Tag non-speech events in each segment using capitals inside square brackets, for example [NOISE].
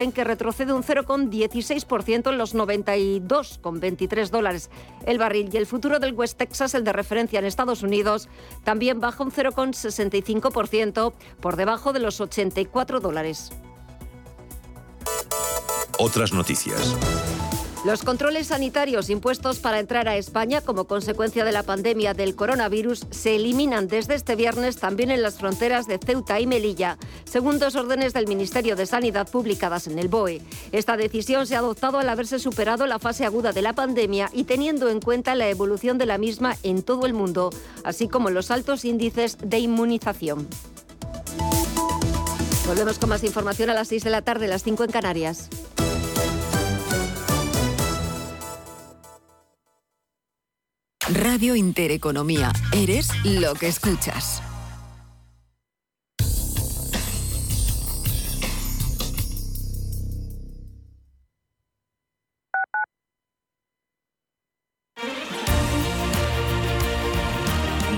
en que retrocede un 0,16% en los 92,23 dólares el barril y el futuro del West Texas, el de referencia en Estados Unidos, también baja un 0,65% por debajo de los 84 dólares. Otras noticias. Los controles sanitarios impuestos para entrar a España como consecuencia de la pandemia del coronavirus se eliminan desde este viernes también en las fronteras de Ceuta y Melilla, según dos órdenes del Ministerio de Sanidad publicadas en el BOE. Esta decisión se ha adoptado al haberse superado la fase aguda de la pandemia y teniendo en cuenta la evolución de la misma en todo el mundo, así como los altos índices de inmunización. Volvemos con más información a las 6 de la tarde, las 5 en Canarias. Radio Intereconomía. Eres lo que escuchas.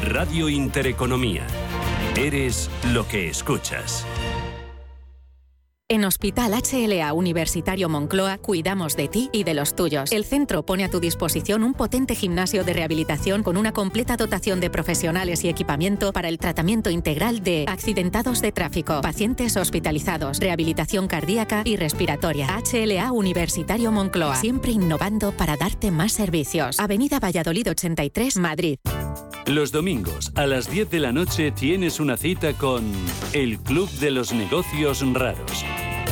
Radio Intereconomía. Eres lo que escuchas. En Hospital HLA Universitario Moncloa cuidamos de ti y de los tuyos. El centro pone a tu disposición un potente gimnasio de rehabilitación con una completa dotación de profesionales y equipamiento para el tratamiento integral de accidentados de tráfico, pacientes hospitalizados, rehabilitación cardíaca y respiratoria. HLA Universitario Moncloa, siempre innovando para darte más servicios. Avenida Valladolid 83, Madrid. Los domingos a las 10 de la noche tienes una cita con El Club de los Negocios Raros.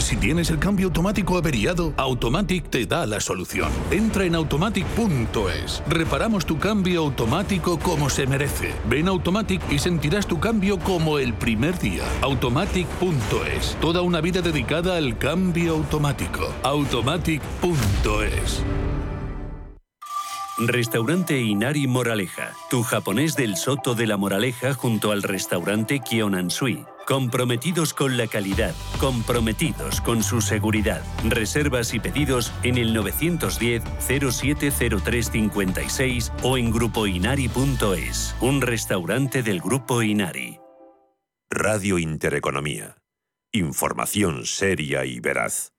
Si tienes el cambio automático averiado, Automatic te da la solución. Entra en automatic.es. Reparamos tu cambio automático como se merece. Ven Automatic y sentirás tu cambio como el primer día. Automatic.es. Toda una vida dedicada al cambio automático. Automatic.es. Restaurante Inari Moraleja, tu japonés del Soto de la Moraleja junto al restaurante Kionansui. Comprometidos con la calidad, comprometidos con su seguridad. Reservas y pedidos en el 910 070356 o en grupoinari.es. Un restaurante del Grupo Inari. Radio Intereconomía. Información seria y veraz.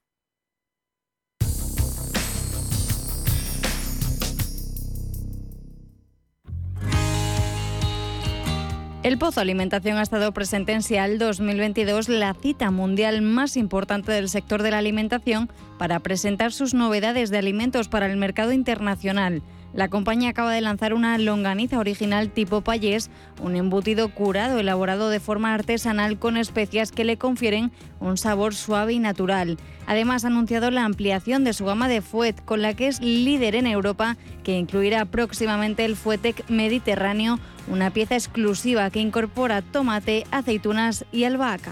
El Pozo Alimentación ha estado presente en SIAL 2022, la cita mundial más importante del sector de la alimentación, para presentar sus novedades de alimentos para el mercado internacional. La compañía acaba de lanzar una longaniza original tipo payés, un embutido curado elaborado de forma artesanal con especias que le confieren un sabor suave y natural. Además ha anunciado la ampliación de su gama de fuet, con la que es líder en Europa, que incluirá próximamente el Fuetec Mediterráneo, una pieza exclusiva que incorpora tomate, aceitunas y albahaca.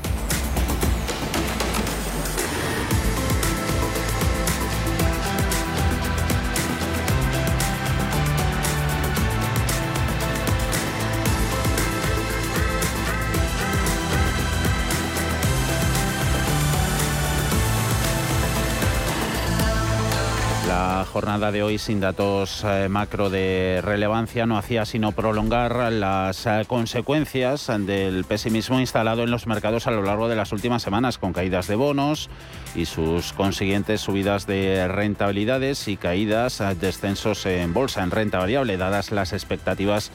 Jornada de hoy sin datos eh, macro de relevancia no hacía sino prolongar las eh, consecuencias del pesimismo instalado en los mercados a lo largo de las últimas semanas, con caídas de bonos, y sus consiguientes subidas de rentabilidades y caídas, descensos en bolsa, en renta variable, dadas las expectativas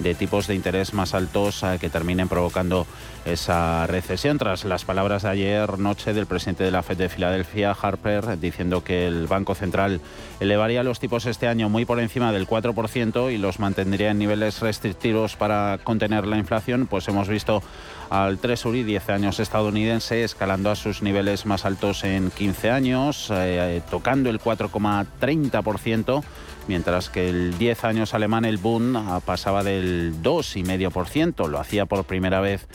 de tipos de interés más altos eh, que terminen provocando esa recesión. Tras las palabras de ayer noche del presidente de la Fed de Filadelfia, Harper, diciendo que el Banco Central elevaría los tipos este año muy por encima del 4% y los mantendría en niveles restrictivos para contener la inflación, pues hemos visto al Treasury 10 años estadounidense escalando a sus niveles más altos en 15 años, eh, tocando el 4,30% mientras que el 10 años alemán, el Bund, pasaba del 2,5%, lo hacía por primera vez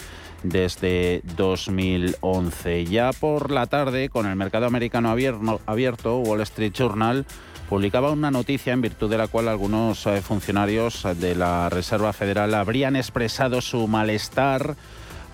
desde 2011. Ya por la tarde, con el mercado americano abierto, Wall Street Journal publicaba una noticia en virtud de la cual algunos eh, funcionarios de la Reserva Federal habrían expresado su malestar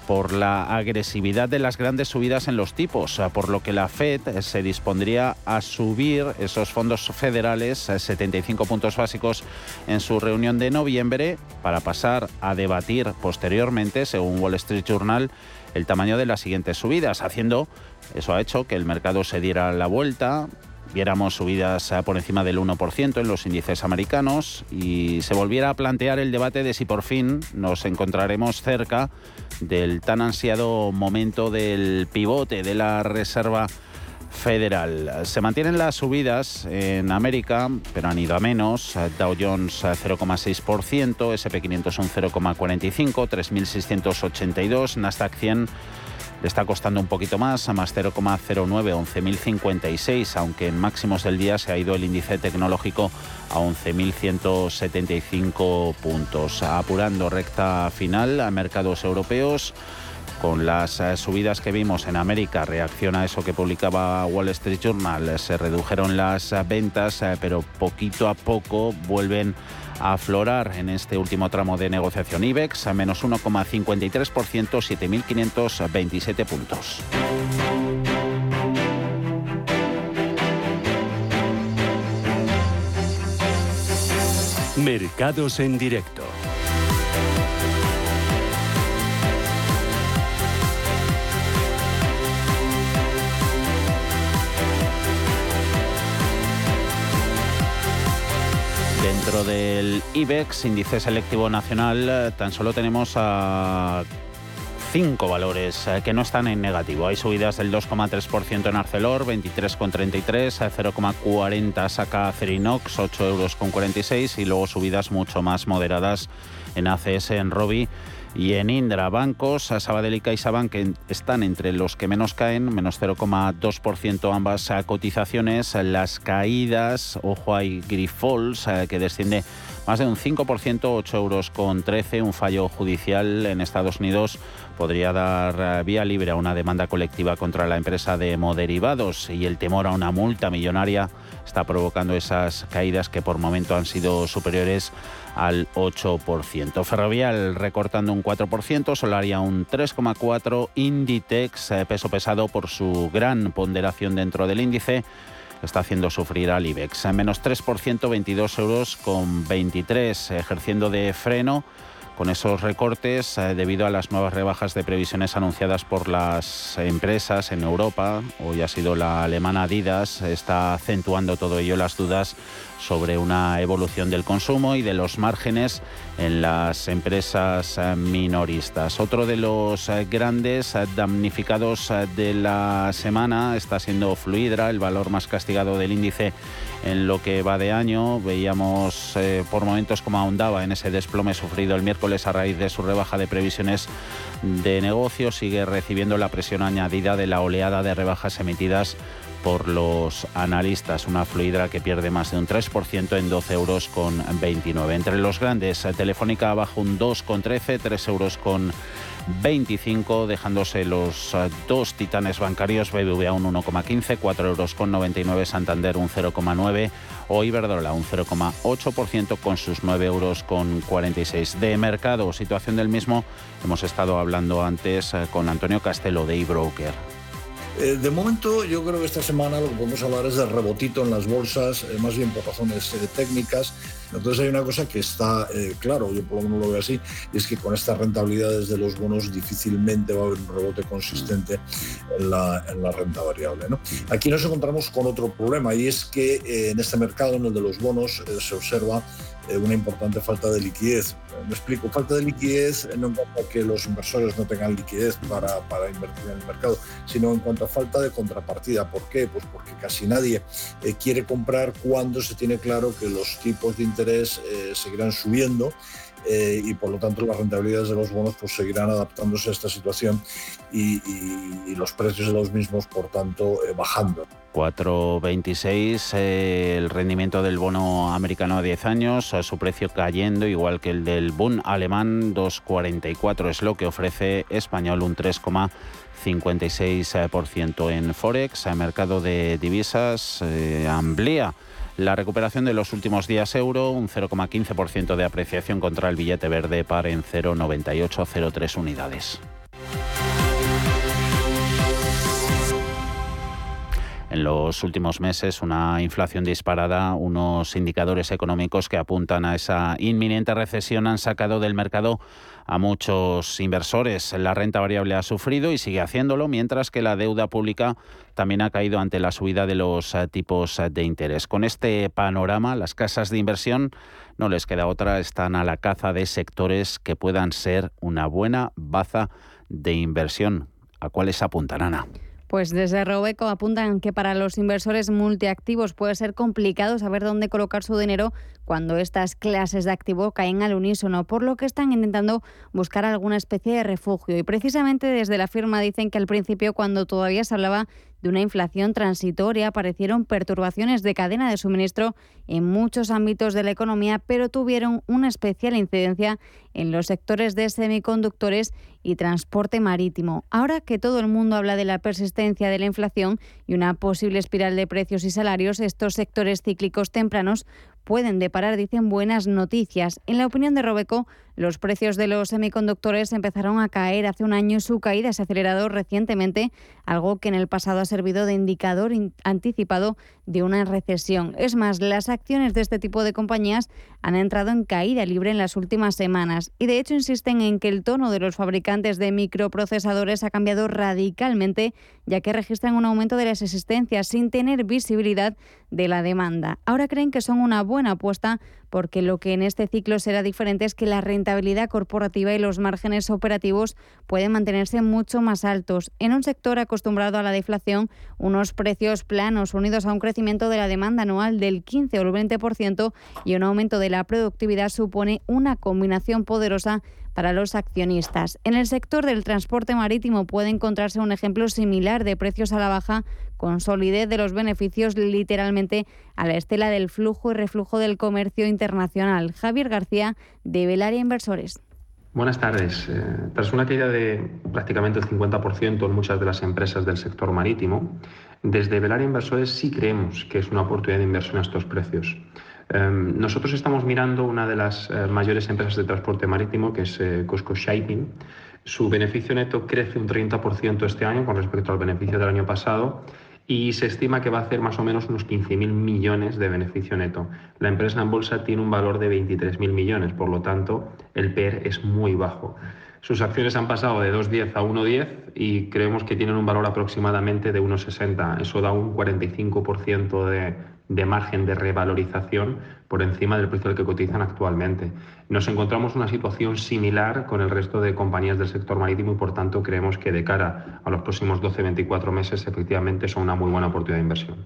por la agresividad de las grandes subidas en los tipos, por lo que la Fed se dispondría a subir esos fondos federales a 75 puntos básicos en su reunión de noviembre para pasar a debatir posteriormente, según Wall Street Journal, el tamaño de las siguientes subidas, haciendo eso ha hecho que el mercado se diera la vuelta, viéramos subidas por encima del 1% en los índices americanos y se volviera a plantear el debate de si por fin nos encontraremos cerca del tan ansiado momento del pivote de la Reserva Federal. Se mantienen las subidas en América, pero han ido a menos. Dow Jones 0,6%, SP500 un 0,45%, 3.682, Nasdaq 100 le está costando un poquito más, a más 0,09, 11.056, aunque en máximos del día se ha ido el índice tecnológico a 11.175 puntos. Apurando recta final a mercados europeos. Con las eh, subidas que vimos en América, reacciona a eso que publicaba Wall Street Journal, se redujeron las eh, ventas, eh, pero poquito a poco vuelven a aflorar en este último tramo de negociación IBEX a menos 1,53%, 7.527 puntos. Mercados en directo. Dentro del IBEX, índice selectivo nacional, eh, tan solo tenemos a cinco valores eh, que no están en negativo. Hay subidas del 2,3% en Arcelor, 23,33, 0,40 saca Cerinox, 8 euros con 46 y luego subidas mucho más moderadas en ACS, en Robi y en Indra, bancos, Sabadell y CaixaBank están entre los que menos caen, menos 0,2% ambas cotizaciones. Las caídas, ojo hay Grifols, eh, que desciende más de un 5%, 8 euros con 13. Un fallo judicial en Estados Unidos podría dar eh, vía libre a una demanda colectiva contra la empresa de moderivados y el temor a una multa millonaria está provocando esas caídas que por momento han sido superiores al 8%. Ferrovial recortando un 4%, Solaria un 3,4%, Inditex, eh, peso pesado por su gran ponderación dentro del índice, está haciendo sufrir al IBEX. Menos 3%, 22 euros con 23, ejerciendo de freno con esos recortes eh, debido a las nuevas rebajas de previsiones anunciadas por las empresas en Europa. Hoy ha sido la alemana Adidas, está acentuando todo ello las dudas sobre una evolución del consumo y de los márgenes en las empresas eh, minoristas. Otro de los eh, grandes damnificados de la semana está siendo Fluidra, el valor más castigado del índice en lo que va de año. Veíamos por momentos como ahondaba en ese desplome sufrido el miércoles a raíz de su rebaja de previsiones de negocio. Sigue recibiendo la presión añadida de la oleada de rebajas emitidas por los analistas. Una fluidra que pierde más de un 3% en 12 euros con 29. Entre los grandes, Telefónica bajo un 2,13, 3 euros con 25, dejándose los eh, dos titanes bancarios, BBVA un 1,15, 4 euros con 99, Santander un 0,9 o Iberdrola un 0,8% con sus 9 euros con 46. De mercado, situación del mismo, hemos estado hablando antes eh, con Antonio Castelo de eBroker. Eh, de momento, yo creo que esta semana lo que podemos hablar es de rebotito en las bolsas, eh, más bien por razones eh, técnicas. Entonces hay una cosa que está claro, yo por lo menos lo veo así, y es que con estas rentabilidades de los bonos difícilmente va a haber un rebote consistente en la, en la renta variable. ¿no? Aquí nos encontramos con otro problema y es que en este mercado, en el de los bonos, se observa una importante falta de liquidez. Me explico, falta de liquidez no en cuanto a que los inversores no tengan liquidez para, para invertir en el mercado, sino en cuanto a falta de contrapartida. ¿Por qué? Pues porque casi nadie eh, quiere comprar cuando se tiene claro que los tipos de interés eh, seguirán subiendo eh, y por lo tanto las rentabilidades de los bonos pues seguirán adaptándose a esta situación y, los precios de los mismos por tanto bajando. 4,26 el rendimiento del bono americano a 10 años, a su precio cayendo igual que el del Bund alemán 2,44 es lo que ofrece español un 3, 56% en Forex. El mercado de divisas eh, amplía la recuperación de los últimos días euro, un 0,15% de apreciación contra el billete verde par en 0,9803 unidades. en los últimos meses una inflación disparada, unos indicadores económicos que apuntan a esa inminente recesión han sacado del mercado a muchos inversores. La renta variable ha sufrido y sigue haciéndolo, mientras que la deuda pública también ha caído ante la subida de los eh, tipos de interés. Con este panorama, las casas de inversión no les queda otra, están a la caza de sectores que puedan ser una buena baza de inversión. ¿A cuáles apuntan, Ana? Pues desde Robeco apuntan que para los inversores multiactivos puede ser complicado saber dónde colocar su dinero cuando estas clases de activo caen al unísono, por lo que están intentando buscar alguna especie de refugio. Y precisamente desde la firma dicen que al principio, cuando todavía se hablaba de una inflación transitoria, aparecieron perturbaciones de cadena de suministro en muchos ámbitos de la economía, pero tuvieron una especial incidencia en los sectores de semiconductores y transporte marítimo. Ahora que todo el mundo habla de la persistencia de la inflación y una posible espiral de precios y salarios, estos sectores cíclicos tempranos pueden deparar, dicen, buenas noticias. En la opinión de Robeco, los precios de los semiconductores empezaron a caer hace un año y su caída se ha acelerado recientemente, algo que en el pasado ha servido de indicador anticipado de una recesión. Es más, las acciones de este tipo de compañías han entrado en caída libre en las últimas semanas y de hecho insisten en que el tono de los fabricantes de microprocesadores ha cambiado radicalmente, ya que registran un aumento de las existencias sin tener visibilidad de la demanda. Ahora creen que son una buena apuesta porque lo que en este ciclo será diferente es que la rentabilidad corporativa y los márgenes operativos pueden mantenerse mucho más altos. En un sector acostumbrado a la deflación, unos precios planos unidos a un crecimiento de la demanda anual del 15 o el 20% y un aumento de la productividad supone una combinación poderosa para los accionistas. En el sector del transporte marítimo puede encontrarse un ejemplo similar de precios a la baja con solidez de los beneficios literalmente a la estela del flujo y reflujo del comercio internacional. Javier García, de Velaria Inversores. Buenas tardes. Eh, tras una caída de prácticamente el 50% en muchas de las empresas del sector marítimo, desde Velaria Inversores sí creemos que es una oportunidad de inversión a estos precios. Em, nosotros estamos mirando una de las eh, mayores empresas de transporte marítimo, que es eh, Cosco Shipping. Su beneficio neto crece un 30% este año con respecto al beneficio del año pasado y se estima que va a hacer más o menos unos 15.000 millones de beneficio neto. La empresa en bolsa tiene un valor de 23.000 millones, por lo tanto el PER es muy bajo. Sus acciones han pasado de 2,10 a 1,10 y creemos que tienen un valor aproximadamente de 1,60. Eso da un 45% de, de margen de revalorización por encima del precio al que cotizan actualmente. Nos encontramos una situación similar con el resto de compañías del sector marítimo y por tanto creemos que de cara a los próximos 12-24 meses efectivamente son una muy buena oportunidad de inversión.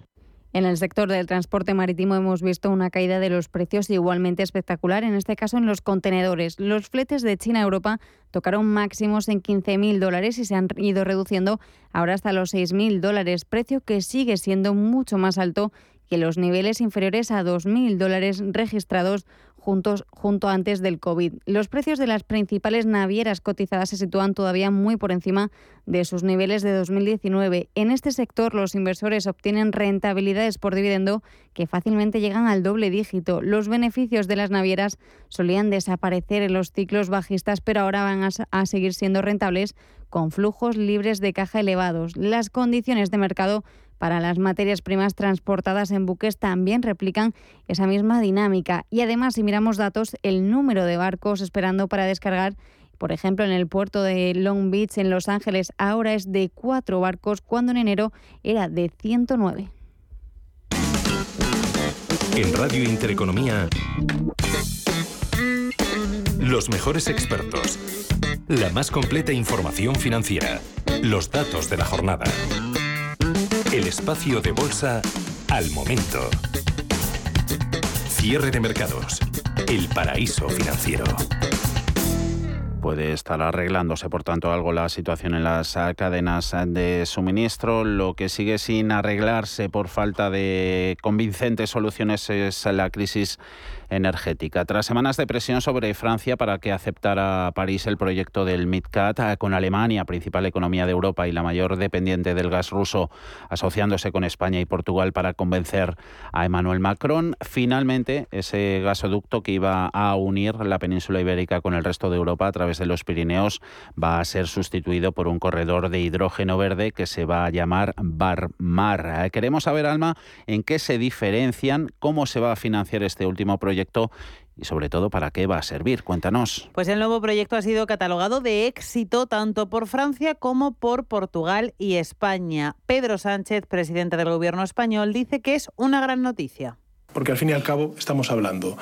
En el sector del transporte marítimo hemos visto una caída de los precios igualmente espectacular, en este caso en los contenedores. Los fletes de China a Europa tocaron máximos en 15.000 dólares y se han ido reduciendo ahora hasta los 6.000 dólares, precio que sigue siendo mucho más alto que los niveles inferiores a 2.000 dólares registrados juntos, junto antes del COVID. Los precios de las principales navieras cotizadas se sitúan todavía muy por encima de sus niveles de 2019. En este sector los inversores obtienen rentabilidades por dividendo que fácilmente llegan al doble dígito. Los beneficios de las navieras solían desaparecer en los ciclos bajistas, pero ahora van a, a seguir siendo rentables con flujos libres de caja elevados. Las condiciones de mercado para las materias primas transportadas en buques también replican esa misma dinámica. Y además, si miramos datos, el número de barcos esperando para descargar por ejemplo, en el puerto de Long Beach, en Los Ángeles, ahora es de cuatro barcos, cuando en enero era de 109. En Radio Intereconomía, los mejores expertos, la más completa información financiera, los datos de la jornada. El espacio de bolsa al momento. Cierre de mercados. El paraíso financiero puede estar arreglándose, por tanto, algo la situación en las cadenas de suministro. Lo que sigue sin arreglarse por falta de convincentes soluciones es la crisis energética. Tras semanas de presión sobre Francia para que aceptara París el proyecto del MidCat, eh, con Alemania, principal economía de Europa y la mayor dependiente del gas ruso, asociándose con España y Portugal para convencer a Emmanuel Macron, finalmente ese gasoducto que iba a unir la península ibérica con el resto de Europa a través de los Pirineos va a ser sustituido por un corredor de hidrógeno verde que se va a llamar Barmar. Eh, queremos saber, Alma, en qué se diferencian, cómo se va a financiar este último proyecto y sobre todo para qué va a servir. Cuéntanos. Pues el nuevo proyecto ha sido catalogado de éxito tanto por Francia como por Portugal y España. Pedro Sánchez, presidente del gobierno español, dice que es una gran noticia. Porque al fin y al cabo estamos hablando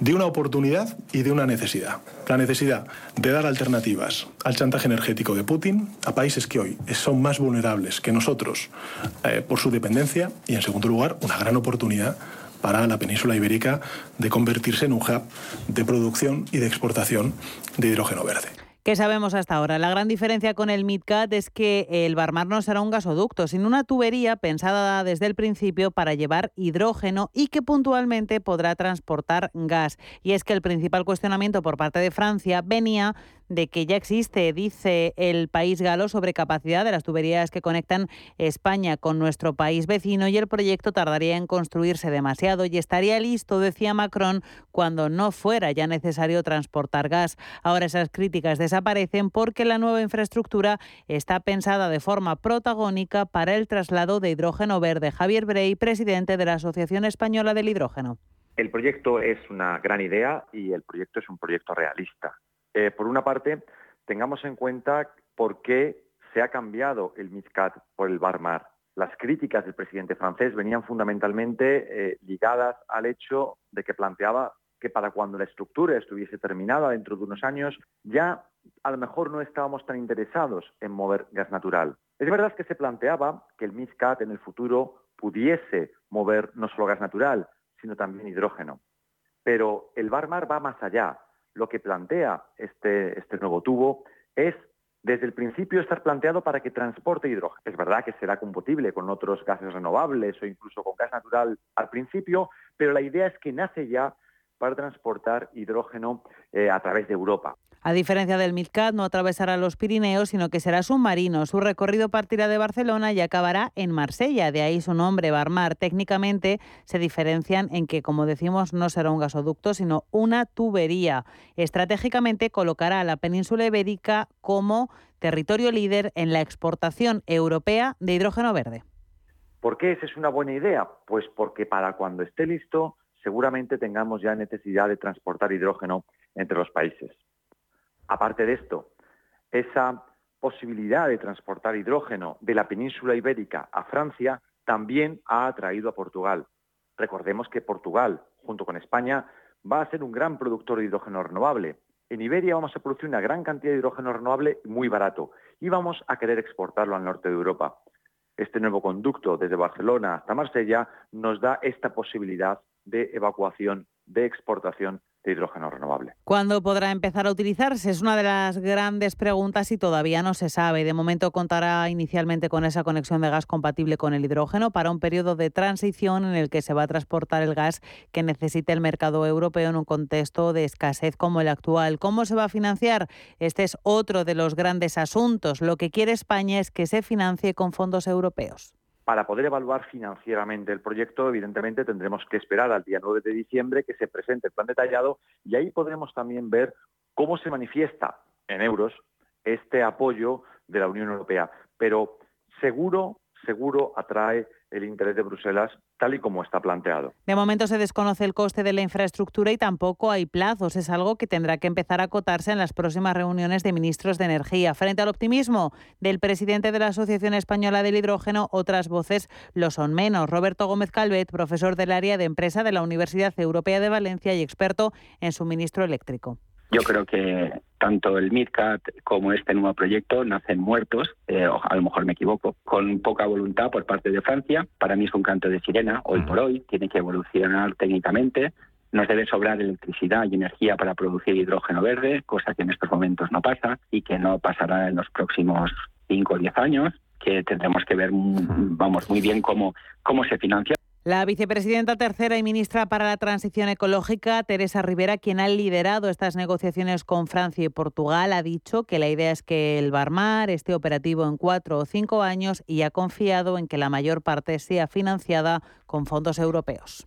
de una oportunidad y de una necesidad. La necesidad de dar alternativas al chantaje energético de Putin a países que hoy son más vulnerables que nosotros eh, por su dependencia y, en segundo lugar, una gran oportunidad para la península ibérica de convertirse en un hub de producción y de exportación de hidrógeno verde. ¿Qué sabemos hasta ahora? La gran diferencia con el MidCat es que el Barmar no será un gasoducto, sino una tubería pensada desde el principio para llevar hidrógeno y que puntualmente podrá transportar gas. Y es que el principal cuestionamiento por parte de Francia venía de que ya existe, dice el país galo, sobre capacidad de las tuberías que conectan España con nuestro país vecino y el proyecto tardaría en construirse demasiado y estaría listo, decía Macron, cuando no fuera ya necesario transportar gas. Ahora esas críticas desaparecen porque la nueva infraestructura está pensada de forma protagónica para el traslado de hidrógeno verde. Javier Brey, presidente de la Asociación Española del Hidrógeno. El proyecto es una gran idea y el proyecto es un proyecto realista. Eh, por una parte, tengamos en cuenta por qué se ha cambiado el MISCAT por el Barmar. Las críticas del presidente francés venían fundamentalmente eh, ligadas al hecho de que planteaba que para cuando la estructura estuviese terminada dentro de unos años, ya a lo mejor no estábamos tan interesados en mover gas natural. Es verdad que se planteaba que el MISCAT en el futuro pudiese mover no solo gas natural, sino también hidrógeno. Pero el Barmar va más allá lo que plantea este, este nuevo tubo es desde el principio estar planteado para que transporte hidrógeno. Es verdad que será compatible con otros gases renovables o incluso con gas natural al principio, pero la idea es que nace ya para transportar hidrógeno eh, a través de Europa. A diferencia del MidCat, no atravesará los Pirineos, sino que será submarino. Su recorrido partirá de Barcelona y acabará en Marsella, de ahí su nombre, Barmar. Técnicamente se diferencian en que, como decimos, no será un gasoducto, sino una tubería. Estratégicamente colocará a la península ibérica como territorio líder en la exportación europea de hidrógeno verde. ¿Por qué esa es una buena idea? Pues porque para cuando esté listo, seguramente tengamos ya necesidad de transportar hidrógeno entre los países. Aparte de esto, esa posibilidad de transportar hidrógeno de la península ibérica a Francia también ha atraído a Portugal. Recordemos que Portugal, junto con España, va a ser un gran productor de hidrógeno renovable. En Iberia vamos a producir una gran cantidad de hidrógeno renovable muy barato y vamos a querer exportarlo al norte de Europa. Este nuevo conducto desde Barcelona hasta Marsella nos da esta posibilidad de evacuación, de exportación hidrógeno renovable. ¿Cuándo podrá empezar a utilizarse? Es una de las grandes preguntas y todavía no se sabe. De momento contará inicialmente con esa conexión de gas compatible con el hidrógeno para un periodo de transición en el que se va a transportar el gas que necesite el mercado europeo en un contexto de escasez como el actual. ¿Cómo se va a financiar? Este es otro de los grandes asuntos. Lo que quiere España es que se financie con fondos europeos. Para poder evaluar financieramente el proyecto, evidentemente tendremos que esperar al día 9 de diciembre que se presente el plan detallado y ahí podremos también ver cómo se manifiesta en euros este apoyo de la Unión Europea. Pero seguro, seguro atrae el interés de Bruselas tal y como está planteado. De momento se desconoce el coste de la infraestructura y tampoco hay plazos. Es algo que tendrá que empezar a acotarse en las próximas reuniones de ministros de Energía. Frente al optimismo del presidente de la Asociación Española del Hidrógeno, otras voces lo son menos. Roberto Gómez Calvet, profesor del área de empresa de la Universidad Europea de Valencia y experto en suministro eléctrico. Yo creo que tanto el MidCat como este nuevo proyecto nacen muertos, eh, a lo mejor me equivoco, con poca voluntad por parte de Francia. Para mí es un canto de sirena, hoy por hoy, tiene que evolucionar técnicamente. Nos debe sobrar electricidad y energía para producir hidrógeno verde, cosa que en estos momentos no pasa y que no pasará en los próximos 5 o 10 años, que tendremos que ver, vamos, muy bien cómo, cómo se financia. La vicepresidenta tercera y ministra para la Transición Ecológica, Teresa Rivera, quien ha liderado estas negociaciones con Francia y Portugal, ha dicho que la idea es que el Barmar esté operativo en cuatro o cinco años y ha confiado en que la mayor parte sea financiada con fondos europeos.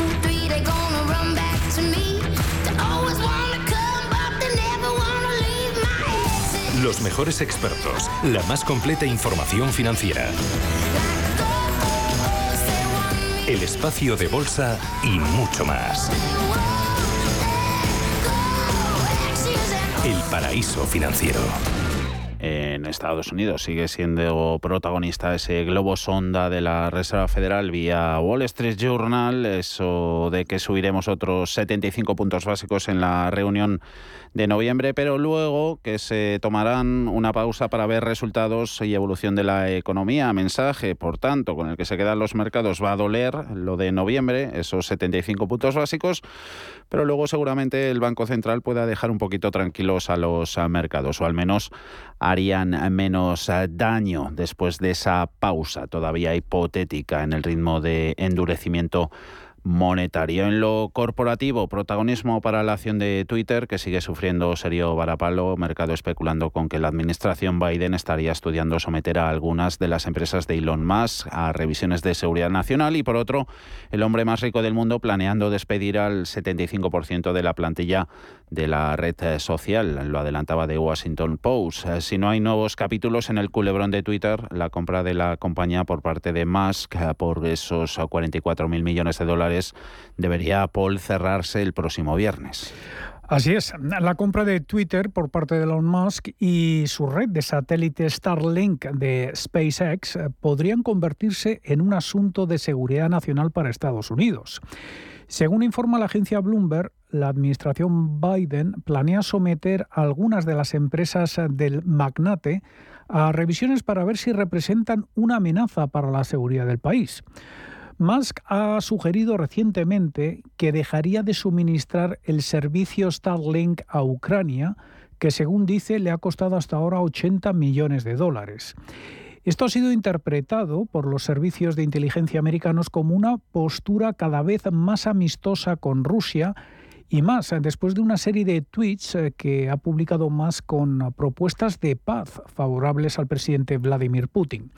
Los mejores expertos, la más completa información financiera. El espacio de bolsa y mucho más. El paraíso financiero en Estados Unidos. Sigue siendo protagonista ese globo sonda de la Reserva Federal vía Wall Street Journal, eso de que subiremos otros 75 puntos básicos en la reunión de noviembre, pero luego que se tomarán una pausa para ver resultados y evolución de la economía. Mensaje, por tanto, con el que se quedan los mercados va a doler lo de noviembre, esos 75 puntos básicos, pero luego seguramente el Banco Central pueda dejar un poquito tranquilos a los mercados, o al menos harían menos daño después de esa pausa todavía hipotética en el ritmo de endurecimiento monetario. En lo corporativo, protagonismo para la acción de Twitter, que sigue sufriendo serio varapalo, mercado especulando con que la administración Biden estaría estudiando someter a algunas de las empresas de Elon Musk a revisiones de seguridad nacional y por otro, el hombre más rico del mundo planeando despedir al 75% de la plantilla de la red social, lo adelantaba de Washington Post. Eh, si no hay nuevos capítulos en el culebrón de Twitter, la compra de la compañía por parte de Musk eh, por esos 44 mil millones de dólares debería Paul cerrarse el próximo viernes. Así es, la compra de Twitter por parte de Elon Musk y su red de satélite Starlink de SpaceX eh, podrían convertirse en un asunto de seguridad nacional para Estados Unidos. Según informa la agencia Bloomberg, la administración Biden planea someter algunas de las empresas del magnate a revisiones para ver si representan una amenaza para la seguridad del país. Musk ha sugerido recientemente que dejaría de suministrar el servicio Starlink a Ucrania, que según dice le ha costado hasta ahora 80 millones de dólares. Esto ha sido interpretado por los servicios de inteligencia americanos como una postura cada vez más amistosa con Rusia y más, después de una serie de tweets eh, que ha publicado más con propuestas de paz favorables al presidente Vladimir Putin.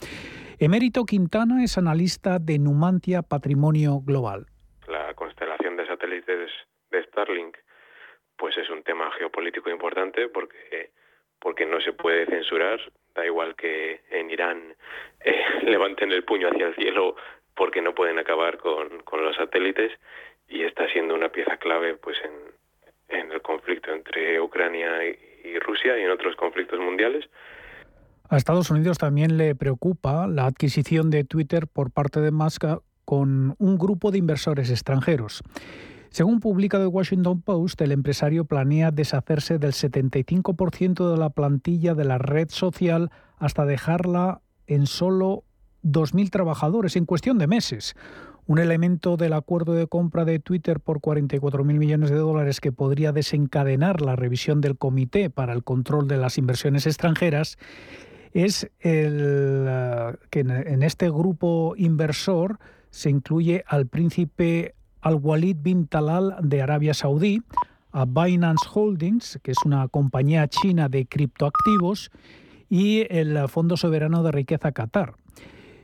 Emérito Quintana es analista de Numantia Patrimonio Global. La constelación de satélites de Starlink pues es un tema geopolítico importante porque porque no se puede censurar, da igual que en Irán eh, [LAUGHS] levanten el puño hacia el cielo porque no pueden acabar con, con los satélites y está siendo una pieza clave pues en, en el conflicto entre Ucrania y, y Rusia y en otros conflictos mundiales. A Estados Unidos también le preocupa la adquisición de Twitter por parte de Musk con un grupo de inversores extranjeros. Según publica The Washington Post, el empresario planea deshacerse del 75% de la plantilla de la red social hasta dejarla en solo 2.000 trabajadores en cuestión de meses. Un elemento del acuerdo de compra de Twitter por 44.000 millones de dólares que podría desencadenar la revisión del Comité para el Control de las Inversiones Extranjeras es el, uh, que en este grupo inversor se incluye al príncipe al-Walid bin Talal de Arabia Saudí, a Binance Holdings, que es una compañía china de criptoactivos, y el Fondo Soberano de Riqueza Qatar.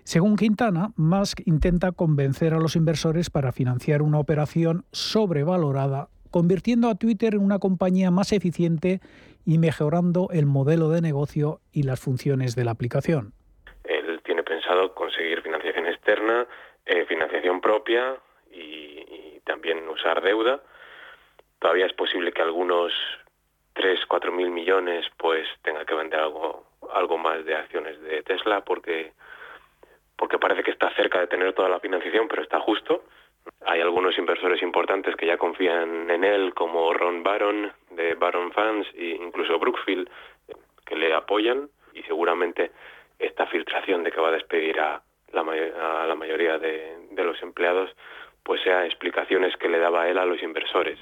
Según Quintana, Musk intenta convencer a los inversores para financiar una operación sobrevalorada, convirtiendo a Twitter en una compañía más eficiente y mejorando el modelo de negocio y las funciones de la aplicación. Él tiene pensado conseguir financiación externa, eh, financiación propia, también usar deuda. Todavía es posible que algunos 3, 4 mil millones pues tenga que vender algo, algo más de acciones de Tesla porque, porque parece que está cerca de tener toda la financiación, pero está justo. Hay algunos inversores importantes que ya confían en él, como Ron Baron de Baron Fans e incluso Brookfield, que le apoyan y seguramente esta filtración de que va a despedir a la, mayoría de, de los empleados pues sea explicaciones que le daba él a los inversores.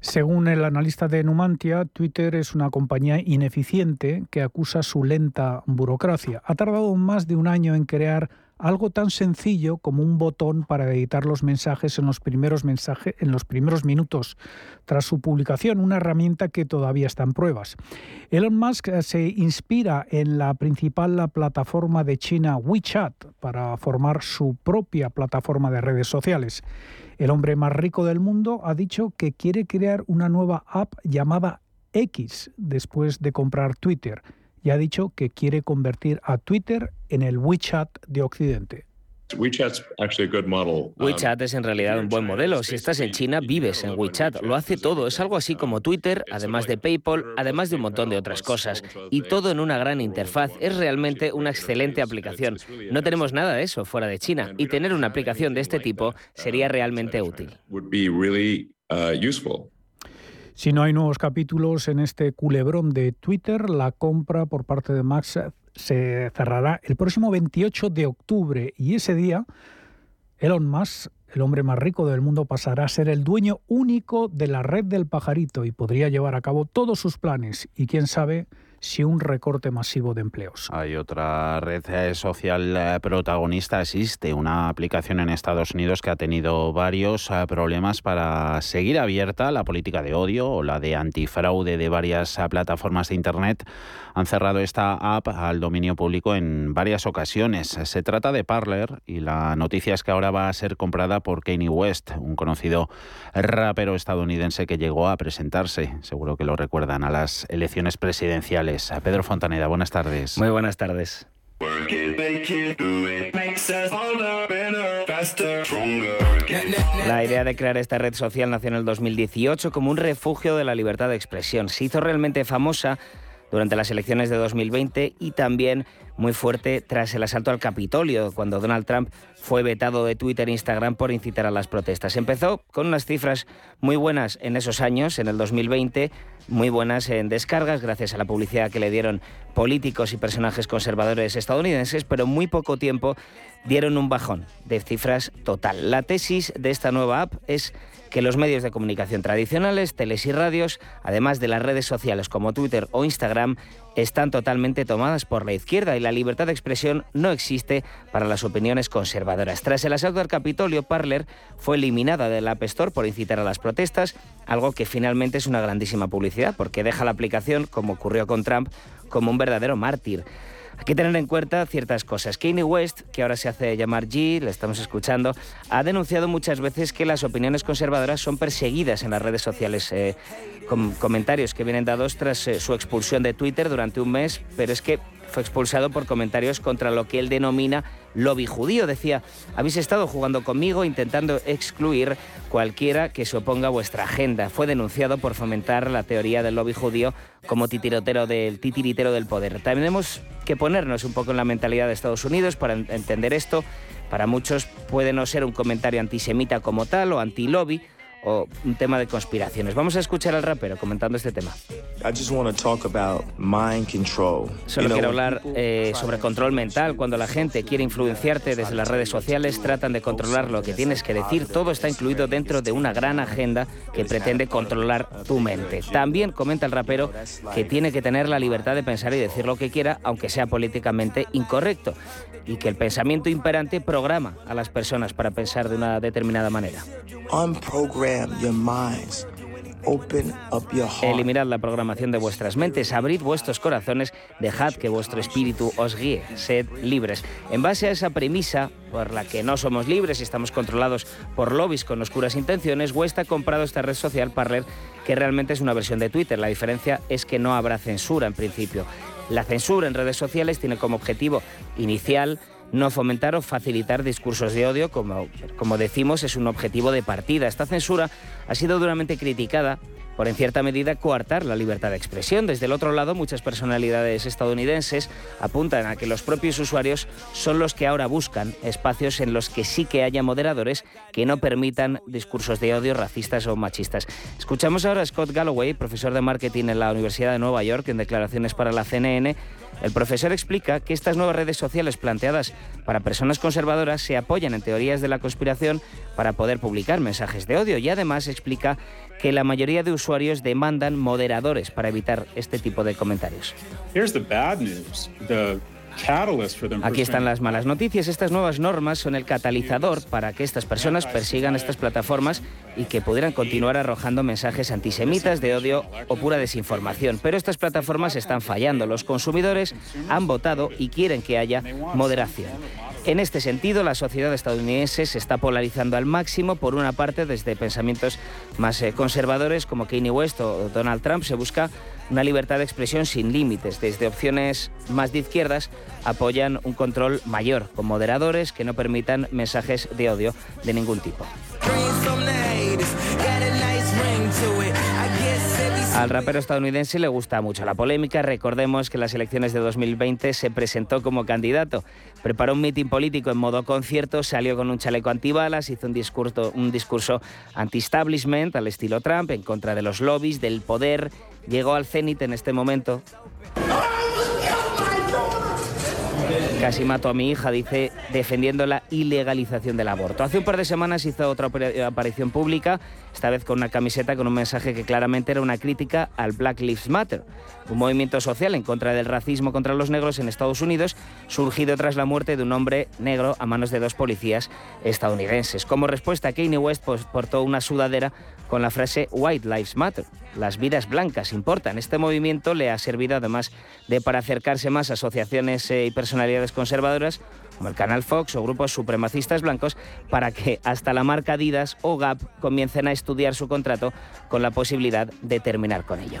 Según el analista de Numantia, Twitter es una compañía ineficiente que acusa su lenta burocracia. Ha tardado más de un año en crear algo tan sencillo como un botón para editar los mensajes en los primeros mensajes en los primeros minutos tras su publicación, una herramienta que todavía está en pruebas. Elon Musk eh, se inspira en la principal plataforma de China WeChat para formar su propia plataforma de redes sociales. El hombre más rico del mundo ha dicho que quiere crear una nueva app llamada X después de comprar Twitter y ha dicho que quiere convertir a Twitter en el WeChat de Occidente. Um, WeChat es en realidad un buen modelo. Si estás en China, vives en WeChat. Lo hace todo. Es algo así como Twitter, además de PayPal, además de un montón de otras cosas. Y todo en una gran interfaz. Es realmente una excelente aplicación. No tenemos nada de eso fuera de China. Y tener una aplicación de este tipo sería realmente útil. Si no hay nuevos capítulos en este culebrón de Twitter, la compra por parte de Max se cerrará el próximo 28 de octubre y ese día Elon Musk, el hombre más rico del mundo, pasará a ser el dueño único de la red del pajarito y podría llevar a cabo todos sus planes. Y quién sabe si un recorte masivo de empleos. Hay otra red eh, social eh, protagonista, existe una aplicación en Estados Unidos que ha tenido varios eh, problemas para seguir abierta la política de odio o la de antifraude de varias plataformas de Internet. Han cerrado esta app al dominio público en varias ocasiones. Se trata de Parler y la noticia es que ahora va a ser comprada por Kanye West, un conocido rapero estadounidense que llegó a presentarse, seguro que lo recuerdan, a las elecciones presidenciales a Pedro Fontaneda, buenas tardes. Muy buenas tardes. La idea de crear esta red social nació en el 2018 como un refugio de la libertad de expresión. Se hizo realmente famosa durante las elecciones de 2020 y también muy fuerte tras el asalto al Capitolio, cuando Donald Trump fue vetado de Twitter e Instagram por incitar a las protestas. Empezó con unas cifras muy buenas en esos años, en el 2020, muy buenas en descargas, gracias a la publicidad que le dieron políticos y personajes conservadores estadounidenses, pero muy poco tiempo dieron un bajón de cifras total. La tesis de esta nueva app es que los medios de comunicación tradicionales, teles y radios, además de las redes sociales como Twitter o Instagram, están totalmente tomadas por la izquierda y la libertad de expresión no existe para las opiniones conservadoras. Tras el asalto al Capitolio, Parler fue eliminada del App Store por incitar a las protestas, algo que finalmente es una grandísima publicidad porque deja la aplicación, como ocurrió con Trump, como un verdadero mártir. Hay que tener en cuenta ciertas cosas. Kanye West, que ahora se hace llamar G, le estamos escuchando, ha denunciado muchas veces que las opiniones conservadoras son perseguidas en las redes sociales. Eh, con comentarios que vienen dados tras eh, su expulsión de Twitter durante un mes, pero es que fue expulsado por comentarios contra lo que él denomina lobby judío. Decía, habéis estado jugando conmigo intentando excluir cualquiera que se oponga a vuestra agenda. Fue denunciado por fomentar la teoría del lobby judío como titirotero del, titiritero del poder. También tenemos que ponernos un poco en la mentalidad de Estados Unidos para entender esto. Para muchos puede no ser un comentario antisemita como tal o anti-lobby, o un tema de conspiraciones. Vamos a escuchar al rapero comentando este tema. Solo quiero hablar eh, sobre control mental. Cuando la gente quiere influenciarte desde las redes sociales, tratan de controlar lo que tienes que decir. Todo está incluido dentro de una gran agenda que pretende controlar tu mente. También comenta el rapero que tiene que tener la libertad de pensar y decir lo que quiera, aunque sea políticamente incorrecto. Y que el pensamiento imperante programa a las personas para pensar de una determinada manera. Eliminad la programación de vuestras mentes, abrid vuestros corazones, dejad que vuestro espíritu os guíe, sed libres. En base a esa premisa, por la que no somos libres y estamos controlados por lobbies con oscuras intenciones, West ha comprado esta red social Parler, que realmente es una versión de Twitter. La diferencia es que no habrá censura en principio. La censura en redes sociales tiene como objetivo inicial no fomentar o facilitar discursos de odio, como, como decimos, es un objetivo de partida. Esta censura ha sido duramente criticada por en cierta medida coartar la libertad de expresión. Desde el otro lado, muchas personalidades estadounidenses apuntan a que los propios usuarios son los que ahora buscan espacios en los que sí que haya moderadores que no permitan discursos de odio racistas o machistas. Escuchamos ahora a Scott Galloway, profesor de marketing en la Universidad de Nueva York, en declaraciones para la CNN, el profesor explica que estas nuevas redes sociales planteadas para personas conservadoras se apoyan en teorías de la conspiración para poder publicar mensajes de odio y además explica que la mayoría de usuarios demandan moderadores para evitar este tipo de comentarios. Aquí están las malas noticias. Estas nuevas normas son el catalizador para que estas personas persigan estas plataformas y que pudieran continuar arrojando mensajes antisemitas de odio o pura desinformación. Pero estas plataformas están fallando. Los consumidores han votado y quieren que haya moderación. En este sentido, la sociedad estadounidense se está polarizando al máximo. Por una parte, desde pensamientos más eh, conservadores como Kanye West o Donald Trump, se busca una libertad de expresión sin límites. Desde opciones más de izquierdas apoyan un control mayor, con moderadores que no permitan mensajes de odio de ningún tipo. Al rapero estadounidense le gusta mucho la polémica. Recordemos que en las elecciones de 2020 se presentó como candidato. Preparó un mitin político en modo concierto, salió con un chaleco antibalas, hizo un discurso, un discurso anti-establishment al estilo Trump, en contra de los lobbies, del poder. Llegó al cenit en este momento. Casi mato a mi hija, dice, defendiendo la ilegalización del aborto. Hace un par de semanas hizo otra aparición pública, esta vez con una camiseta con un mensaje que claramente era una crítica al Black Lives Matter, un movimiento social en contra del racismo contra los negros en Estados Unidos, surgido tras la muerte de un hombre negro a manos de dos policías estadounidenses. Como respuesta, Kanye West portó una sudadera con la frase White Lives Matter, las vidas blancas importan. Este movimiento le ha servido además de para acercarse más a asociaciones eh, y personalidades conservadoras como el canal Fox o grupos supremacistas blancos para que hasta la marca Adidas o Gap comiencen a estudiar su contrato con la posibilidad de terminar con ello.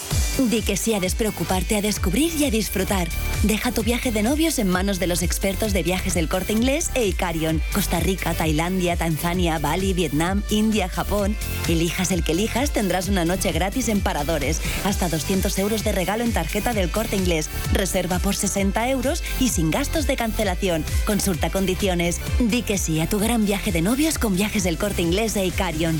Di que sí a despreocuparte, a descubrir y a disfrutar. Deja tu viaje de novios en manos de los expertos de viajes del corte inglés e Icarion. Costa Rica, Tailandia, Tanzania, Bali, Vietnam, India, Japón. Elijas el que elijas, tendrás una noche gratis en paradores. Hasta 200 euros de regalo en tarjeta del corte inglés. Reserva por 60 euros y sin gastos de cancelación. Consulta condiciones. Di que sí a tu gran viaje de novios con viajes del corte inglés e Icarion.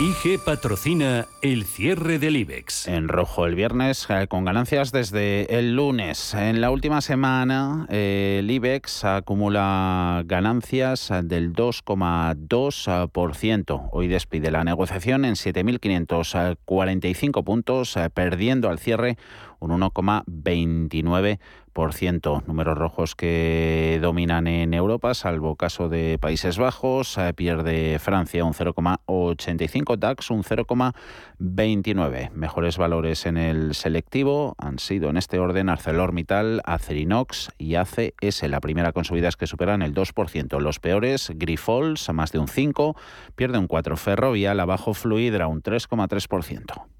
IG patrocina el cierre del IBEX. En rojo el viernes, eh, con ganancias desde el lunes. En la última semana, eh, el IBEX acumula ganancias del 2,2%. Hoy despide la negociación en 7.545 puntos, eh, perdiendo al cierre un 1,29%. Números rojos que dominan en Europa, salvo caso de Países Bajos. Eh, pierde Francia un 0,85, DAX un 0,29. Mejores valores en el selectivo han sido en este orden ArcelorMittal, Acerinox y ACS. La primera con subidas que superan el 2%. Los peores, Grifols a más de un 5, pierde un 4. Ferrovial abajo Fluidra un 3,3%.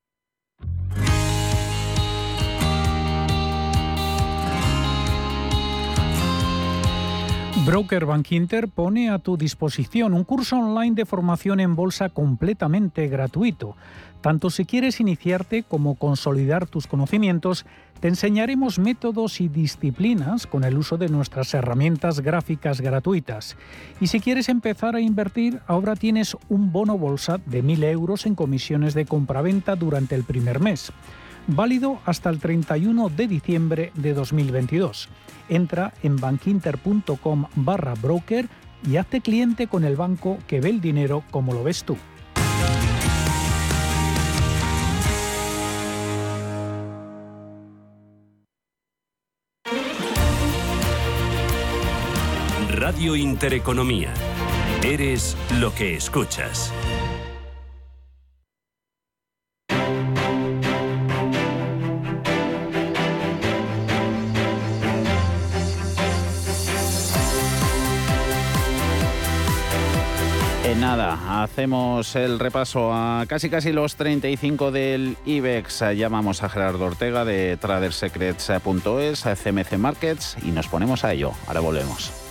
Broker Bank Inter pone a tu disposición un curso online de formación en bolsa completamente gratuito. Tanto si quieres iniciarte como consolidar tus conocimientos, te enseñaremos métodos y disciplinas con el uso de nuestras herramientas gráficas gratuitas. Y si quieres empezar a invertir, ahora tienes un bono bolsa de 1.000 euros en comisiones de compraventa durante el primer mes. Válido hasta el 31 de diciembre de 2022. Entra en bankinter.com barra broker y hazte cliente con el banco que ve el dinero como lo ves tú. Radio Intereconomía. Eres lo que escuchas. Nada, hacemos el repaso a casi casi los 35 del IBEX. Llamamos a Gerardo Ortega de tradersecrets.es, a CMC Markets y nos ponemos a ello. Ahora volvemos.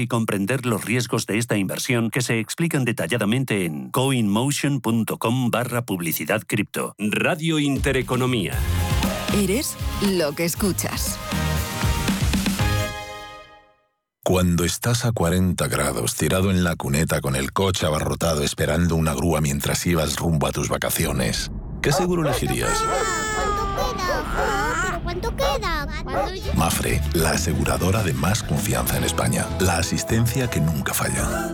y comprender los riesgos de esta inversión que se explican detalladamente en coinmotion.com barra publicidad cripto. Radio Intereconomía. Eres lo que escuchas. Cuando estás a 40 grados, tirado en la cuneta con el coche abarrotado esperando una grúa mientras ibas rumbo a tus vacaciones, ¿qué seguro elegirías? ¿Cuánto? Mafre, la aseguradora de más confianza en España. La asistencia que nunca falla.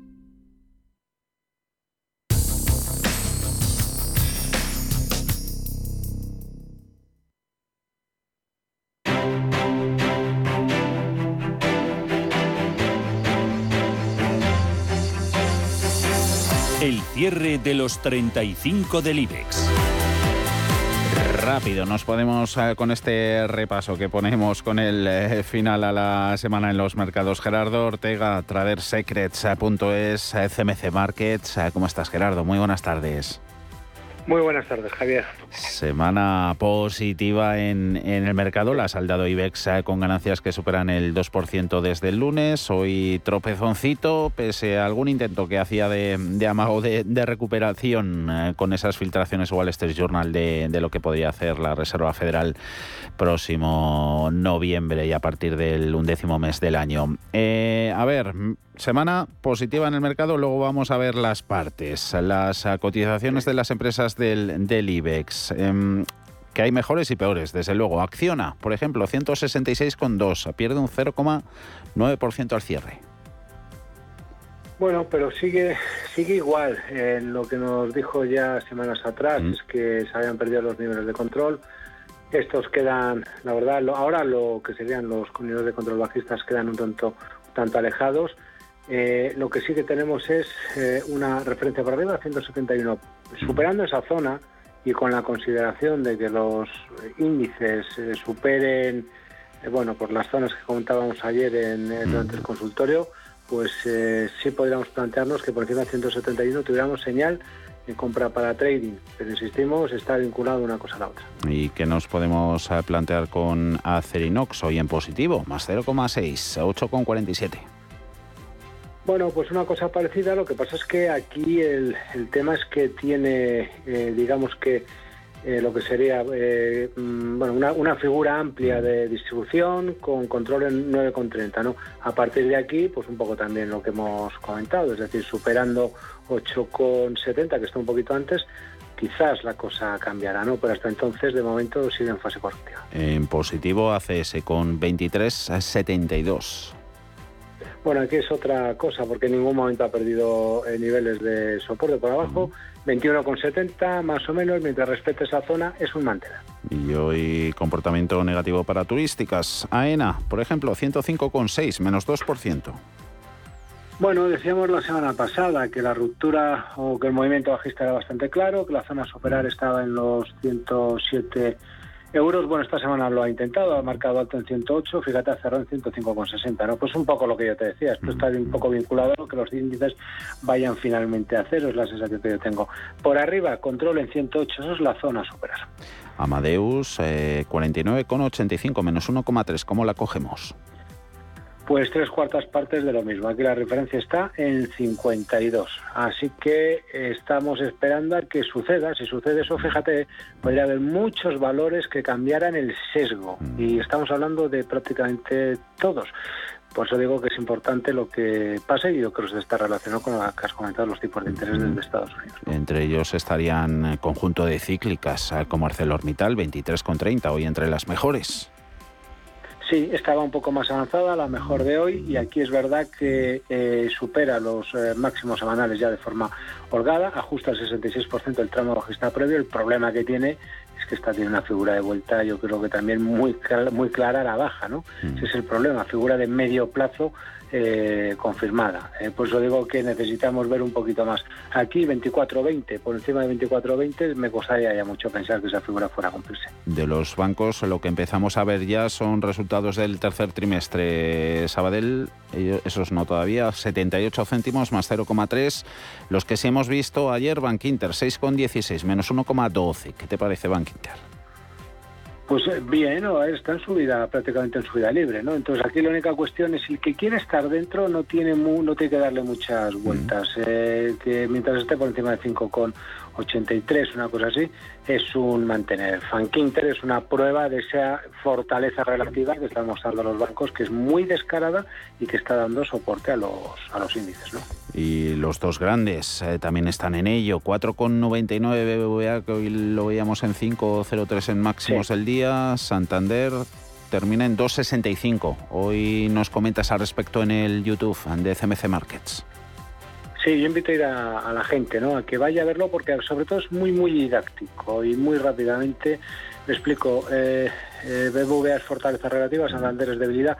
Cierre de los 35 del IBEX. Rápido, nos podemos eh, con este repaso que ponemos con el eh, final a la semana en los mercados. Gerardo Ortega, tradersecrets.es, eh, CMC Markets. ¿Cómo estás, Gerardo? Muy buenas tardes. Muy buenas tardes, Javier. Semana positiva en, el mercado. La saldado IBEX con ganancias que superan el 2% desde el lunes. Hoy tropezoncito, pese a algún intento que hacía de, amago de, recuperación eh, con esas filtraciones Wall Street Journal de, lo que podría hacer la Reserva Federal próximo noviembre y a partir del undécimo mes del año. Eh, a ver, semana positiva en el mercado, luego vamos a ver las partes, las cotizaciones de las empresas del IBEX. Eh, que hay mejores y peores, desde luego. Acciona, por ejemplo, 166,2, pierde un 0,9% al cierre. Bueno, pero sigue sigue igual. Eh, lo que nos dijo ya semanas atrás mm. es que se habían perdido los niveles de control. Estos quedan, la verdad, lo, ahora lo que serían los niveles de control bajistas quedan un tanto, tanto alejados. Eh, lo que sí que tenemos es eh, una referencia para arriba, 171. Superando esa zona y con la consideración de que los índices eh, superen, eh, bueno, por las zonas que comentábamos ayer en, eh, durante el consultorio, pues sí podríamos plantearnos que por encima de 171 tuviéramos señal de compra para trading, pero insistimos, está vinculado una cosa a la otra. ¿Y qué nos podemos plantear con Acerinox hoy en positivo? Más 0,6, 8,47. Bueno, pues una cosa parecida, lo que pasa es que aquí el, el tema es que tiene, eh, digamos que eh, lo que sería eh, bueno, una, una, figura amplia de distribución con control en 9,30. ¿no? A partir de aquí, pues un poco también lo que hemos comentado, es decir, superando 8,70, que está un poquito antes, quizás la cosa cambiará, ¿no? Pero hasta entonces, de momento, sigue en fase correctiva. En positivo, ACS con 23,72. Bueno, aquí es otra cosa, porque en ningún momento ha perdido eh, niveles de soporte por abajo. 21,70 más o menos, mientras respete esa zona, es un mantener. Y hoy comportamiento negativo para turísticas. AENA, por ejemplo, 105,6, menos 2%. Bueno, decíamos la semana pasada que la ruptura o que el movimiento bajista era bastante claro, que la zona superar estaba en los 107 euros, bueno, esta semana lo ha intentado, ha marcado alto en 108, fíjate, ha cerrado en 105,60, ¿no? Pues un poco lo que yo te decía, esto está un poco vinculado a que los índices vayan finalmente a cero, es la sensación que yo tengo. Por arriba, control en 108, eso es la zona a superar. Amadeus, eh, 49,85, menos 1,3, ¿cómo la cogemos? Pues tres cuartas partes de lo mismo. Aquí la referencia está en 52. Así que estamos esperando a que suceda. Si sucede eso, fíjate, podría haber muchos valores que cambiaran el sesgo. Y estamos hablando de prácticamente todos. Por eso digo que es importante lo que pase y yo creo que está relacionado con lo que has comentado, los tipos de interés de Estados Unidos. Entre ellos estarían eh, conjunto de cíclicas eh, como ArcelorMittal, 23,30, hoy entre las mejores. Sí, estaba un poco más avanzada, la mejor de hoy, y aquí es verdad que eh, supera los máximos semanales ya de forma holgada, ajusta el 66% del tramo bajista previo. El problema que tiene es que esta tiene una figura de vuelta, yo creo que también muy, muy clara a la baja, ¿no? Mm. Ese es el problema, figura de medio plazo eh, confirmada. Eh, por eso digo que necesitamos ver un poquito más. Aquí 24-20, por encima de 24-20 me costaría ya mucho pensar que esa figura fuera a cumplirse. De los bancos lo que empezamos a ver ya son resultados del tercer trimestre. Sabadell, esos no todavía, 78 céntimos más 0,3. Los que sí hemos visto ayer, Bank Inter 6,16 menos 1,12. ¿Qué te parece Bank Inter? Pues eh, bien, ¿no? está en su vida, prácticamente en su vida libre, ¿no? Entonces aquí la única cuestión es el que quiere estar dentro no tiene no tiene que darle muchas vueltas. Eh, que mientras esté por encima de 5 con 83, una cosa así, es un mantener. Fankinter es una prueba de esa fortaleza relativa que están mostrando los bancos, que es muy descarada y que está dando soporte a los, a los índices. ¿no? Y los dos grandes eh, también están en ello. 4,99 BBVA, que hoy lo veíamos en 5,03 en máximos del día. Santander termina en 2,65. Hoy nos comentas al respecto en el YouTube de CMC Markets. Sí, yo invito a ir a, la gente, ¿no? A que vaya a verlo porque sobre todo es muy, muy didáctico y muy rápidamente. Me explico, eh, eh BBVA es fortaleza relativa, Santander es debilidad.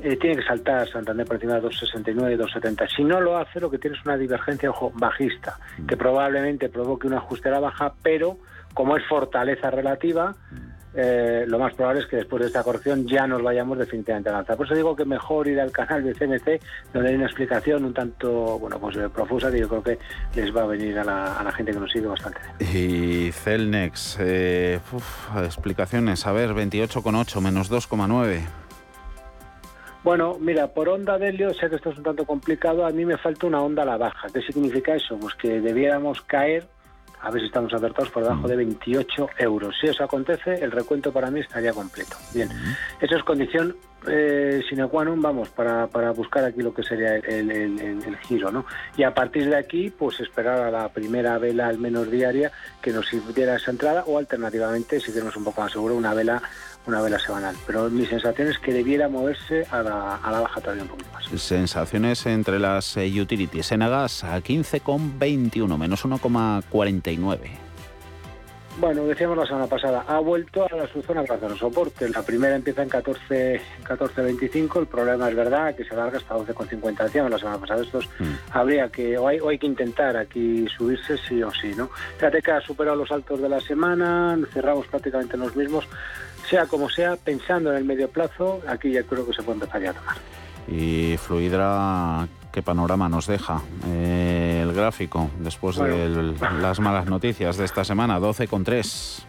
Eh, tiene que saltar Santander por encima de 2,69 y 2,70. Si no lo hace, lo que tiene es una divergencia, ojo, bajista, que probablemente provoque un ajuste a la baja, pero como es fortaleza relativa, eh, lo más probable es que después de esta corrección ya nos vayamos definitivamente a lanzar. Por eso digo que mejor ir al canal de CNC, donde hay una explicación un tanto bueno pues eh, profusa que yo creo que les va a venir a la, gente que nos sigue bastante. Y Celnex, eh, explicaciones, a ver, 28,8 menos 2,9. Bueno, mira, por onda de helio, sé que esto es un tanto complicado, a mí me falta una onda a la baja. ¿Qué significa eso? Pues que debiéramos caer a ver si estamos acertados por debajo de 28 euros. Si eso acontece, el recuento para mí estaría completo. Bien, eso es condición eh, sine qua non, vamos, para, para, buscar aquí lo que sería el, el, giro, ¿no? Y a partir de aquí, pues esperar a la primera vela, al menos diaria, que nos diera esa entrada, o alternativamente, si queremos un poco más seguro, una vela una vela semanal. Pero mi sensación es que debiera moverse a la, a la baja todavía un poquito más. Sensaciones entre las eh, utilities. Enagas a 15,21, menos 1,49. Bueno, decíamos la semana pasada, ha vuelto a su zona de de soporte. La primera empieza en 14, 14.25, el problema es verdad que se alarga hasta 12.50. Decíamos la semana pasada, estos mm. habría que, o hay, o hay, que intentar aquí subirse sí o sí, ¿no? Fíjate que ha superado los altos de la semana, cerramos prácticamente los mismos sea como sea, pensando en el medio plazo, aquí ya creo que se puede empezar ya a tomar. Y Fluidra, ¿qué panorama nos deja eh, el gráfico después de las malas noticias de esta semana? 12,3.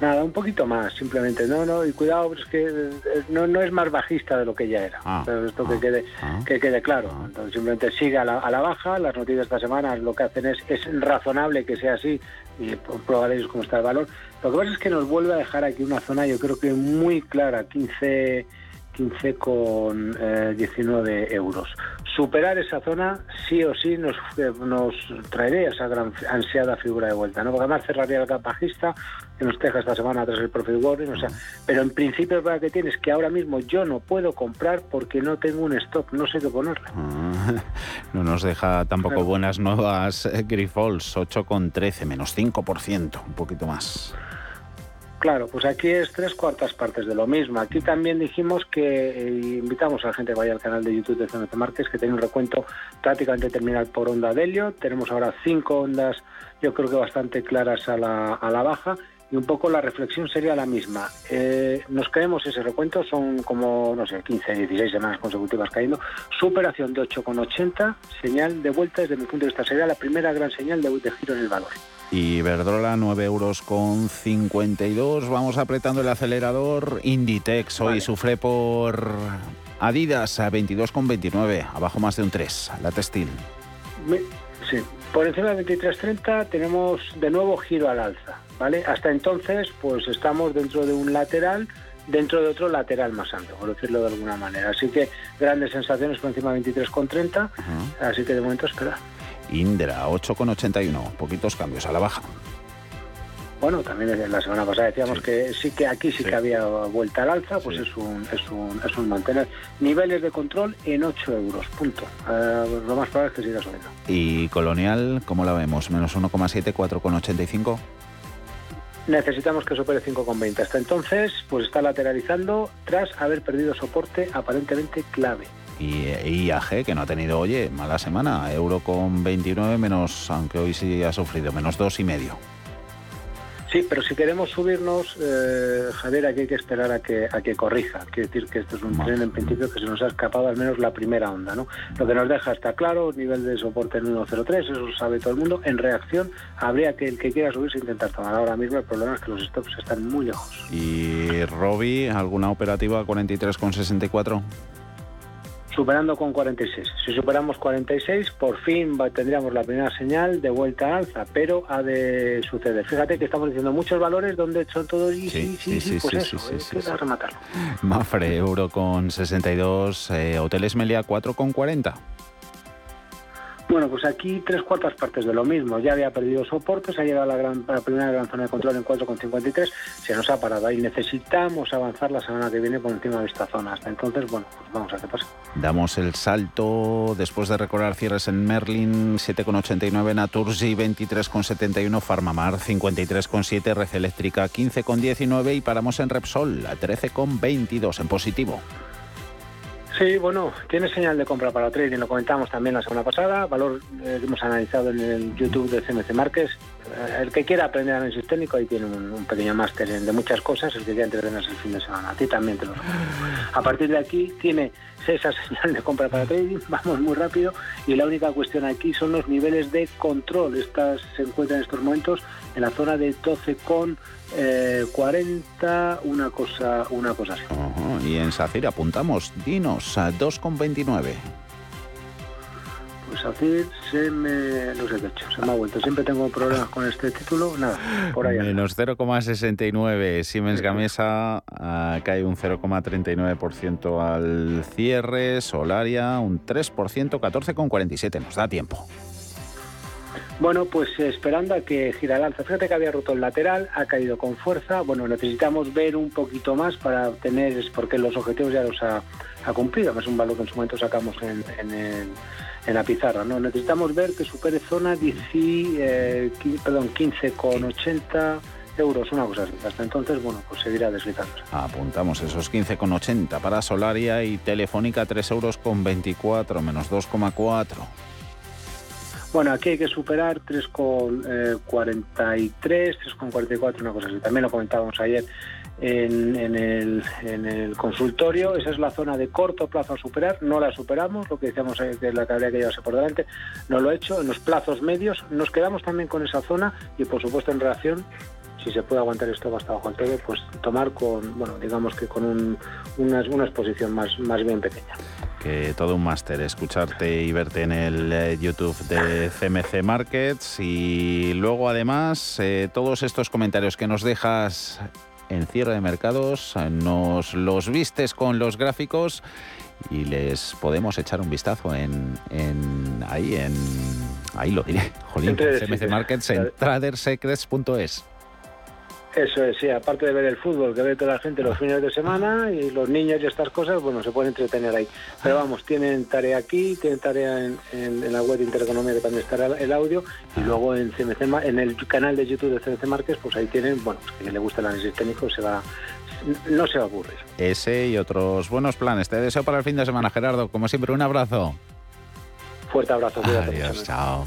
Nada, un poquito más, simplemente. No, no, y cuidado, es que eh, no, no es más bajista de lo que ya era. Ah, pero esto que, ah, quede, ah. que quede claro. Entonces, simplemente sigue a la, a la, baja. Las noticias de esta semana lo que hacen es, es razonable que sea así y probaréis cómo está el valor. Lo que pasa es que nos vuelve a dejar aquí una zona, yo creo que muy clara, 15 15 con 19 eh, euros. Superar esa zona sí o sí nos, eh, nos traería esa gran ansiada figura de vuelta, ¿no? Porque además cerraría el capajista que nos deja esta semana tras el profit warning, o sea, pero en principio verdad que tienes que ahora mismo yo no puedo comprar porque no tengo un stop, no sé qué ponerle. Ah, [LAUGHS] no nos deja tampoco buenas nuevas eh, Grifols, 8,13, menos 5%, un poquito más. Claro, pues aquí es tres cuartas partes de lo mismo. Aquí también dijimos que eh, invitamos a la gente que vaya al canal de YouTube de CNT Marques, que tiene un recuento prácticamente terminal por onda de helio. Tenemos ahora cinco ondas, yo creo que bastante claras a la, a la baja. Y un poco la reflexión sería la misma. Eh, nos caemos ese recuento, son como, no sé, 15, 16 semanas consecutivas cayendo. Superación de 8,80, señal de vuelta desde mi punto de vista. Sería la primera gran señal de, de giro en el valor y Verdrola 9 euros con 52. Vamos apretando el acelerador. Inditex hoy sufre por Adidas a 22,29, abajo más de un 3, la textil. Sí, por encima de 23.30 tenemos de nuevo giro al alza, ¿vale? Hasta entonces, pues estamos dentro de un lateral dentro de otro lateral más amplio, por decirlo de alguna manera. Así que grandes sensaciones por encima de 23,30, así que de momento espera. Indra, 8,81, poquitos cambios a la baja. Bueno, también la semana pasada decíamos que sí que aquí sí, que había vuelta al alza, pues es, un, es, un, es un mantener niveles de control en 8 euros, punto. Eh, lo más probable es que siga subiendo. ¿Y Colonial, cómo la vemos? ¿Menos 1,7, 4,85? Necesitamos que supere 5,20. Hasta entonces, pues está lateralizando tras haber perdido soporte aparentemente clave. Y IAG, que no ha tenido, oye, mala semana, euro con 29 menos, aunque hoy sí ha sufrido, menos 2,5. Sí, pero si queremos subirnos, eh, Javier, aquí hay que esperar a que, a que corrija. Quiere decir que esto es un tren en principio que se nos ha escapado al menos la primera onda. ¿no? Lo que nos deja está claro, nivel de soporte en 1.03, eso lo sabe todo el mundo. En reacción, habría que el que quiera subirse intentar tomar. Ahora mismo el problema es que los stops están muy lejos. ¿Y Robbie, alguna operativa 43,64? Superando con 46. Si superamos 46, por fin tendríamos la primera señal de vuelta a alza, pero ha de suceder. Fíjate que estamos diciendo muchos valores donde son todos y sí, sí, sí, pues eso, es que rematarlo. Mafre, euro con 62, eh, Hoteles Melia 4 con 40. Bueno, pues aquí tres cuartas partes de lo mismo. Ya había perdido soporte, se ha llegado a la, gran, primera gran zona de control en 4,53, se nos ha parado ahí. Necesitamos avanzar la semana que viene por encima de esta zona. Hasta entonces, bueno, pues vamos a qué pasa. Damos el salto después de recordar cierres en Merlin, 7,89, Naturgy 23,71, Farmamar 53,7, Red Eléctrica 15,19 y paramos en Repsol a 13,22 en positivo. Sí, bueno, tiene señal de compra para trading, lo comentamos también la semana pasada, valor eh, que hemos analizado en el YouTube de CMC Márquez. Eh, el que quiera aprender análisis técnico, ahí tiene un, pequeño máster de muchas cosas, el que quiera entretenerse el fin de semana, a ti también te lo A partir de aquí tiene esa [LAUGHS] señal de compra para trading, [LAUGHS] vamos muy rápido, y la única cuestión aquí son los niveles de control. Estas se encuentran en estos momentos en la zona de 12 con 40, eh, una cosa, una cosa así. Y en SACIR apuntamos, dinos, a 2,29. Pues SACIR se me, no sé qué hecho, se me ha vuelto. Siempre tengo problemas con este título, nada, por ahí. Menos 0,69. Siemens Gamesa ah, cae un 0,39% al cierre. Solaria un 3%, 14,47. Nos da tiempo. Bueno, pues esperando a que gira el alza. Fíjate que había roto el lateral, ha caído con fuerza. Bueno, necesitamos ver un poquito más para obtener, porque los objetivos ya los ha, cumplido. Es un valor que en su momento sacamos en, la pizarra. ¿no? Necesitamos ver que supere zona 10, eh, perdón, 15,80 euros, una cosa así. Hasta entonces, bueno, pues seguirá deslizándose. Apuntamos esos 15,80 para Solaria y Telefónica 3 euros con 24, menos 2,4. Bueno, aquí hay que superar 3,43, 3,44, una cosa así. También lo comentábamos ayer en, el, consultorio. Esa es la zona de corto plazo a superar. No la superamos, lo que decíamos que la que habría que llevarse por delante. No lo he hecho. En los plazos medios nos quedamos también con esa zona y, por supuesto, en relación si se puede aguantar esto hasta bajo el todo, pues tomar con, bueno, digamos que con una, una exposición más, más bien pequeña. Que todo un máster escucharte y verte en el eh, YouTube de CMC Markets y luego además eh, todos estos comentarios que nos dejas en cierre de mercados nos los vistes con los gráficos y les podemos echar un vistazo en, ahí en ahí lo diré. Jolín, CMC Markets en tradersecrets.es eso es, sí, aparte de ver el fútbol que ve toda la gente los fines de semana y los niños y estas cosas, bueno, se pueden entretener ahí. Pero vamos, tienen tarea aquí, tienen tarea en, la web de Intereconomía que también estará el audio y luego en CMC, en el canal de YouTube de CMC Márquez, pues ahí tienen, bueno, que le gusta el análisis técnico se va, no se va a aburrir. Ese y otros buenos planes. Te deseo para el fin de semana, Gerardo. Como siempre, un abrazo. Fuerte abrazo. Adiós, chao.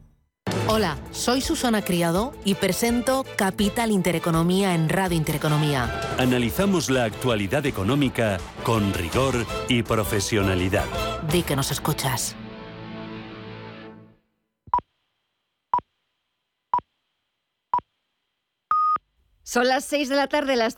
Hola, soy Susana Criado y presento Capital Intereconomía en Radio Intereconomía. Analizamos la actualidad económica con rigor y profesionalidad. Di que nos escuchas. Son las 6 de la tarde, las